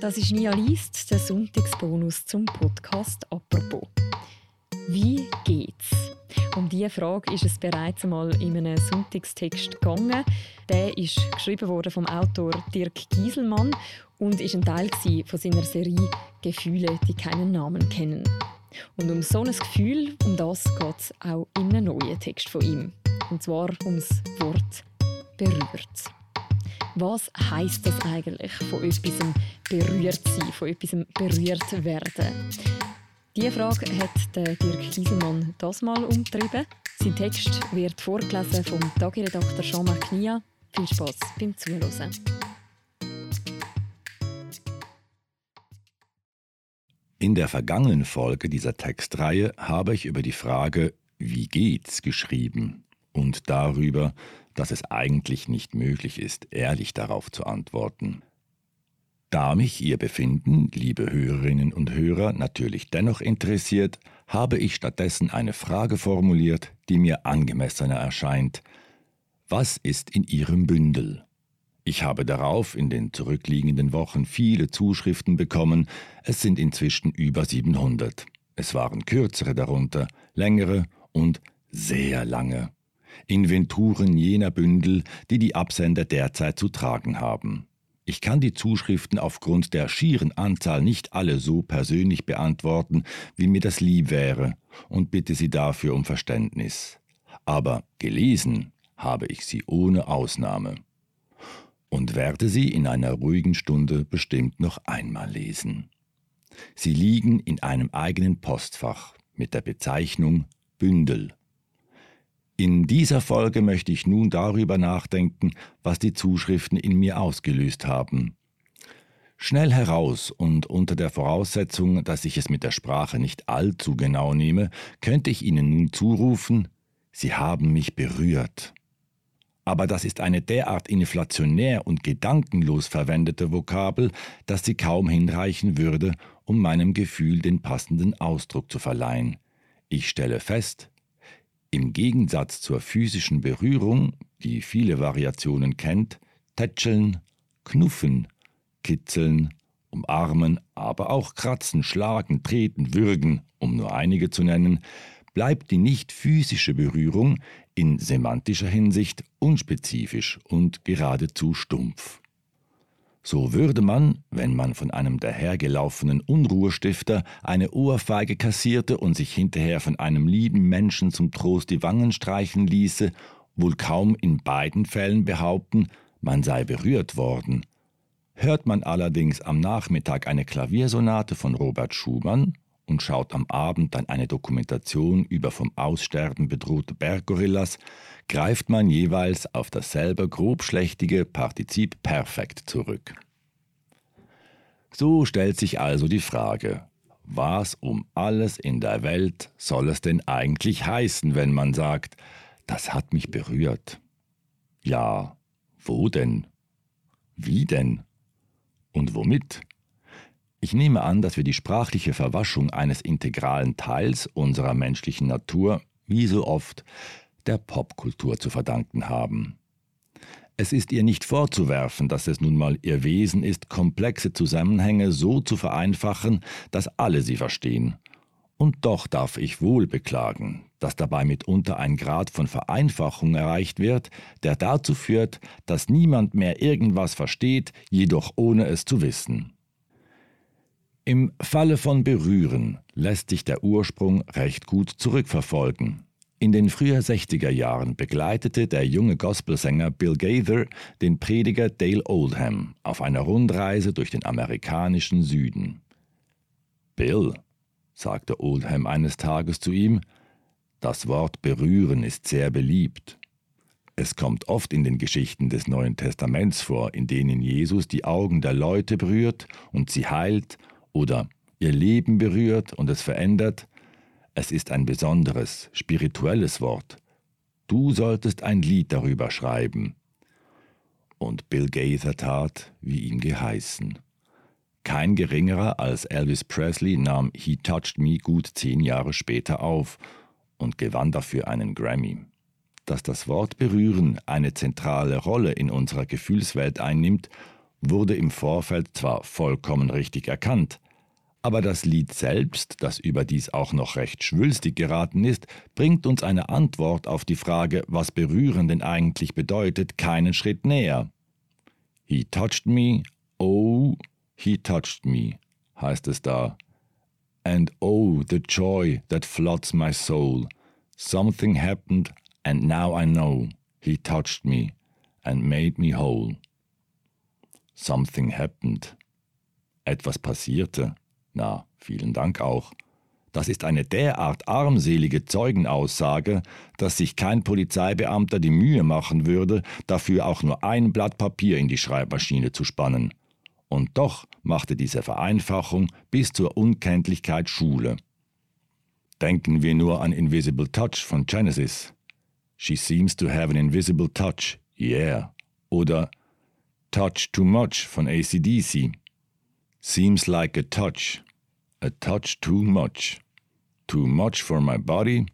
Das ist Nia Liest, der Sonntagsbonus zum Podcast «Apropos». Wie geht's? Um diese Frage ist es bereits einmal in einem Sonntagstext gegangen. Der ist geschrieben worden vom Autor Dirk Gieselmann und ist ein Teil von seiner Serie «Gefühle, die keinen Namen kennen». Und um so ein Gefühl, um das geht es auch in einem neuen Text von ihm. Und zwar ums Wort «berührt». Was heißt das eigentlich, von etwas berührt sein, von etwas berührt werden? Diese Frage hat Dirk Gieselmann das mal umtrieben. Sein Text wird vorgelesen vom Tagiredakteur Jean-Marc Nia. Viel Spaß beim Zuhören. In der vergangenen Folge dieser Textreihe habe ich über die Frage Wie geht's geschrieben und darüber, dass es eigentlich nicht möglich ist, ehrlich darauf zu antworten. Da mich Ihr Befinden, liebe Hörerinnen und Hörer, natürlich dennoch interessiert, habe ich stattdessen eine Frage formuliert, die mir angemessener erscheint. Was ist in Ihrem Bündel? Ich habe darauf in den zurückliegenden Wochen viele Zuschriften bekommen, es sind inzwischen über 700. Es waren kürzere darunter, längere und sehr lange. Inventuren jener Bündel, die die Absender derzeit zu tragen haben. Ich kann die Zuschriften aufgrund der schieren Anzahl nicht alle so persönlich beantworten, wie mir das lieb wäre, und bitte Sie dafür um Verständnis. Aber gelesen habe ich sie ohne Ausnahme. Und werde sie in einer ruhigen Stunde bestimmt noch einmal lesen. Sie liegen in einem eigenen Postfach mit der Bezeichnung Bündel in dieser Folge möchte ich nun darüber nachdenken, was die Zuschriften in mir ausgelöst haben. Schnell heraus und unter der Voraussetzung, dass ich es mit der Sprache nicht allzu genau nehme, könnte ich Ihnen nun zurufen, Sie haben mich berührt. Aber das ist eine derart inflationär und gedankenlos verwendete Vokabel, dass sie kaum hinreichen würde, um meinem Gefühl den passenden Ausdruck zu verleihen. Ich stelle fest, im Gegensatz zur physischen Berührung, die viele Variationen kennt, tätscheln, knuffen, kitzeln, umarmen, aber auch kratzen, schlagen, treten, würgen, um nur einige zu nennen, bleibt die nicht physische Berührung in semantischer Hinsicht unspezifisch und geradezu stumpf. So würde man, wenn man von einem dahergelaufenen Unruhestifter eine Ohrfeige kassierte und sich hinterher von einem lieben Menschen zum Trost die Wangen streichen ließe, wohl kaum in beiden Fällen behaupten, man sei berührt worden. Hört man allerdings am Nachmittag eine Klaviersonate von Robert Schumann und schaut am Abend dann eine Dokumentation über vom Aussterben bedrohte Berggorillas, greift man jeweils auf dasselbe grobschlächtige Partizip Perfekt zurück. So stellt sich also die Frage, was um alles in der Welt soll es denn eigentlich heißen, wenn man sagt, das hat mich berührt? Ja, wo denn? Wie denn? Und womit? Ich nehme an, dass wir die sprachliche Verwaschung eines integralen Teils unserer menschlichen Natur, wie so oft, der Popkultur zu verdanken haben. Es ist ihr nicht vorzuwerfen, dass es nun mal ihr Wesen ist, komplexe Zusammenhänge so zu vereinfachen, dass alle sie verstehen. Und doch darf ich wohl beklagen, dass dabei mitunter ein Grad von Vereinfachung erreicht wird, der dazu führt, dass niemand mehr irgendwas versteht, jedoch ohne es zu wissen. Im Falle von Berühren lässt sich der Ursprung recht gut zurückverfolgen. In den früher 60er Jahren begleitete der junge Gospelsänger Bill Gaither den Prediger Dale Oldham auf einer Rundreise durch den amerikanischen Süden. Bill, sagte Oldham eines Tages zu ihm, das Wort berühren ist sehr beliebt. Es kommt oft in den Geschichten des Neuen Testaments vor, in denen Jesus die Augen der Leute berührt und sie heilt oder ihr Leben berührt und es verändert, es ist ein besonderes, spirituelles Wort. Du solltest ein Lied darüber schreiben. Und Bill Gaither tat, wie ihm geheißen. Kein geringerer als Elvis Presley nahm He Touched Me gut zehn Jahre später auf und gewann dafür einen Grammy. Dass das Wort berühren eine zentrale Rolle in unserer Gefühlswelt einnimmt, wurde im Vorfeld zwar vollkommen richtig erkannt, aber das Lied selbst, das überdies auch noch recht schwülstig geraten ist, bringt uns eine Antwort auf die Frage, was berühren denn eigentlich bedeutet, keinen Schritt näher. He touched me, oh, he touched me, heißt es da. And oh, the joy that floods my soul. Something happened, and now I know he touched me and made me whole. Something happened. Etwas passierte. Na, vielen Dank auch. Das ist eine derart armselige Zeugenaussage, dass sich kein Polizeibeamter die Mühe machen würde, dafür auch nur ein Blatt Papier in die Schreibmaschine zu spannen. Und doch machte diese Vereinfachung bis zur Unkenntlichkeit Schule. Denken wir nur an Invisible Touch von Genesis. She seems to have an invisible touch, yeah. Oder Touch Too Much von ACDC. Seems like a touch, a touch too much. Too much for my body,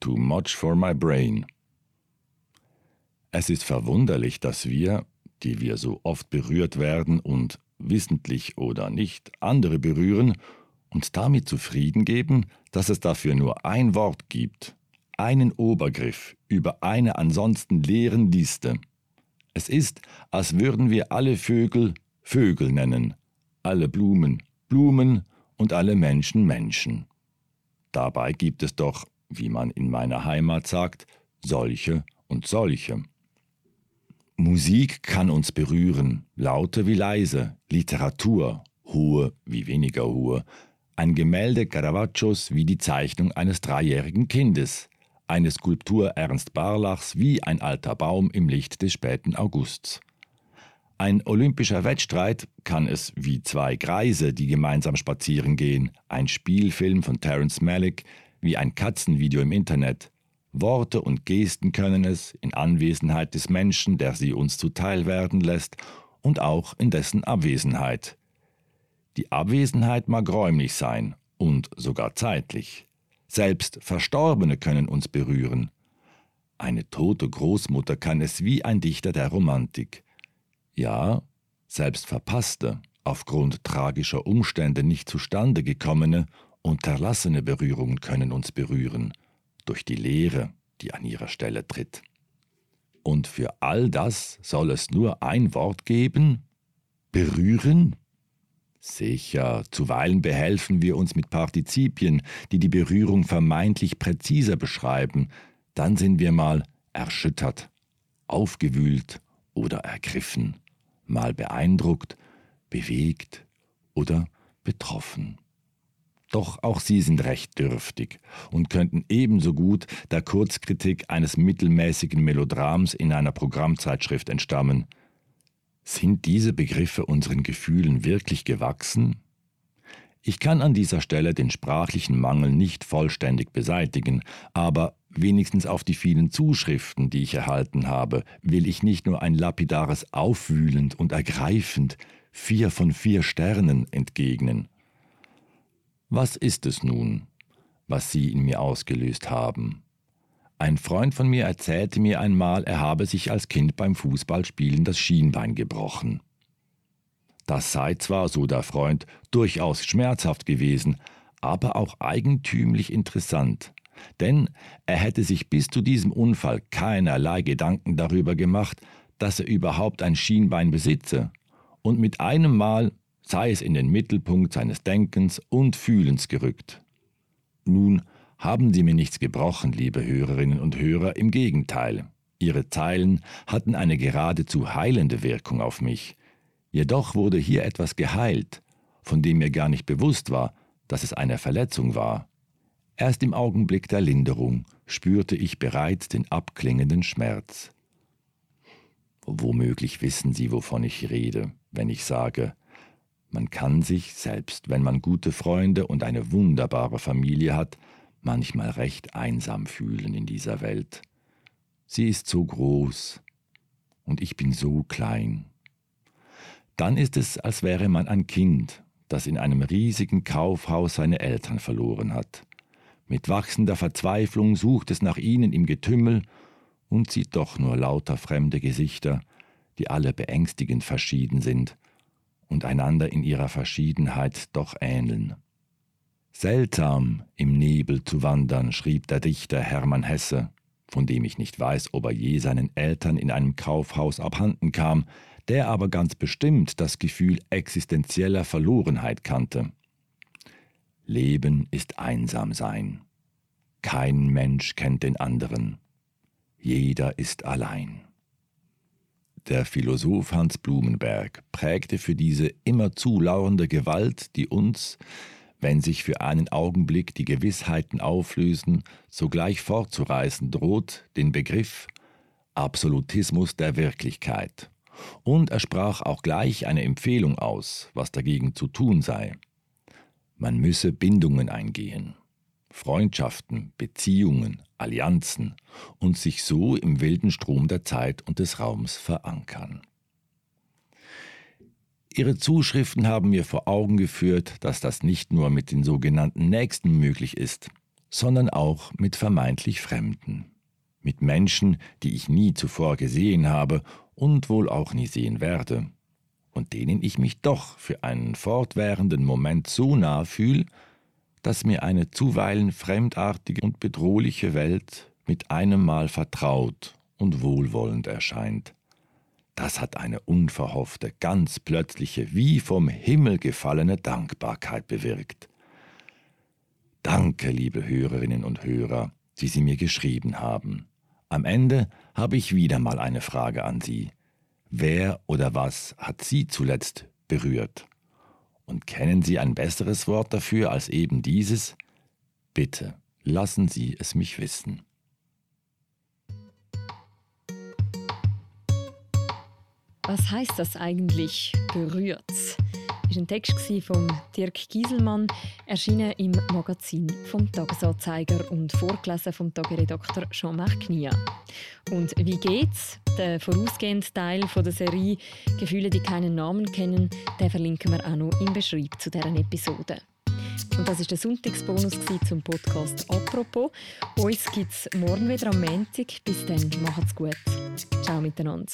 too much for my brain. Es ist verwunderlich, dass wir, die wir so oft berührt werden und wissentlich oder nicht andere berühren, uns damit zufrieden geben, dass es dafür nur ein Wort gibt, einen Obergriff über eine ansonsten leeren Liste. Es ist, als würden wir alle Vögel Vögel nennen, alle Blumen Blumen und alle Menschen Menschen. Dabei gibt es doch, wie man in meiner Heimat sagt, solche und solche. Musik kann uns berühren, laute wie leise, Literatur, hohe wie weniger hohe, ein Gemälde Caravaggios wie die Zeichnung eines dreijährigen Kindes, eine Skulptur Ernst Barlachs wie ein alter Baum im Licht des späten Augusts. Ein olympischer Wettstreit kann es wie zwei Greise, die gemeinsam spazieren gehen, ein Spielfilm von Terence Malick, wie ein Katzenvideo im Internet. Worte und Gesten können es in Anwesenheit des Menschen, der sie uns zuteil werden lässt, und auch in dessen Abwesenheit. Die Abwesenheit mag räumlich sein und sogar zeitlich. Selbst Verstorbene können uns berühren. Eine tote Großmutter kann es wie ein Dichter der Romantik. Ja, selbst verpasste, aufgrund tragischer Umstände nicht zustande gekommene, unterlassene Berührungen können uns berühren, durch die Leere, die an ihrer Stelle tritt. Und für all das soll es nur ein Wort geben? Berühren? Sicher, zuweilen behelfen wir uns mit Partizipien, die die Berührung vermeintlich präziser beschreiben, dann sind wir mal erschüttert, aufgewühlt oder ergriffen, mal beeindruckt, bewegt oder betroffen. Doch auch sie sind recht dürftig und könnten ebenso gut der Kurzkritik eines mittelmäßigen Melodrams in einer Programmzeitschrift entstammen – sind diese Begriffe unseren Gefühlen wirklich gewachsen? Ich kann an dieser Stelle den sprachlichen Mangel nicht vollständig beseitigen, aber wenigstens auf die vielen Zuschriften, die ich erhalten habe, will ich nicht nur ein lapidares Aufwühlend und ergreifend vier von vier Sternen entgegnen. Was ist es nun, was Sie in mir ausgelöst haben? Ein Freund von mir erzählte mir einmal, er habe sich als Kind beim Fußballspielen das Schienbein gebrochen. Das sei zwar, so der Freund, durchaus schmerzhaft gewesen, aber auch eigentümlich interessant. Denn er hätte sich bis zu diesem Unfall keinerlei Gedanken darüber gemacht, dass er überhaupt ein Schienbein besitze, und mit einem Mal sei es in den Mittelpunkt seines Denkens und Fühlens gerückt. Nun haben Sie mir nichts gebrochen, liebe Hörerinnen und Hörer, im Gegenteil. Ihre Zeilen hatten eine geradezu heilende Wirkung auf mich. Jedoch wurde hier etwas geheilt, von dem mir gar nicht bewusst war, dass es eine Verletzung war. Erst im Augenblick der Linderung spürte ich bereits den abklingenden Schmerz. Womöglich wissen Sie, wovon ich rede, wenn ich sage, man kann sich, selbst wenn man gute Freunde und eine wunderbare Familie hat, manchmal recht einsam fühlen in dieser Welt. Sie ist so groß und ich bin so klein. Dann ist es, als wäre man ein Kind, das in einem riesigen Kaufhaus seine Eltern verloren hat. Mit wachsender Verzweiflung sucht es nach ihnen im Getümmel und sieht doch nur lauter fremde Gesichter, die alle beängstigend verschieden sind und einander in ihrer Verschiedenheit doch ähneln. Seltsam im Nebel zu wandern, schrieb der Dichter Hermann Hesse, von dem ich nicht weiß, ob er je seinen Eltern in einem Kaufhaus abhanden kam, der aber ganz bestimmt das Gefühl existenzieller Verlorenheit kannte. Leben ist einsam sein. Kein Mensch kennt den anderen. Jeder ist allein. Der Philosoph Hans Blumenberg prägte für diese immerzu lauernde Gewalt, die uns, wenn sich für einen Augenblick die Gewissheiten auflösen, sogleich fortzureißen droht, den Begriff Absolutismus der Wirklichkeit. Und er sprach auch gleich eine Empfehlung aus, was dagegen zu tun sei. Man müsse Bindungen eingehen, Freundschaften, Beziehungen, Allianzen und sich so im wilden Strom der Zeit und des Raums verankern. Ihre Zuschriften haben mir vor Augen geführt, dass das nicht nur mit den sogenannten Nächsten möglich ist, sondern auch mit vermeintlich Fremden, mit Menschen, die ich nie zuvor gesehen habe und wohl auch nie sehen werde, und denen ich mich doch für einen fortwährenden Moment so nah fühle, dass mir eine zuweilen fremdartige und bedrohliche Welt mit einem Mal vertraut und wohlwollend erscheint. Das hat eine unverhoffte, ganz plötzliche, wie vom Himmel gefallene Dankbarkeit bewirkt. Danke, liebe Hörerinnen und Hörer, die Sie mir geschrieben haben. Am Ende habe ich wieder mal eine Frage an Sie. Wer oder was hat Sie zuletzt berührt? Und kennen Sie ein besseres Wort dafür als eben dieses? Bitte, lassen Sie es mich wissen. Was heißt das eigentlich, berührt? War ein Text von Dirk Gieselmann, erschienen im Magazin vom Tagesanzeiger und vorgelesen vom Tageredakteur Jean-Marc Knia. Und wie geht's? Der vorausgehende Teil der Serie Gefühle, die keinen Namen kennen, den verlinken wir auch noch im Beschreib zu deren Episode. Und das ist der Sonntagsbonus zum Podcast «Apropos». Uns gibt es morgen wieder am Montag. Bis dann, macht's gut. Ciao miteinander.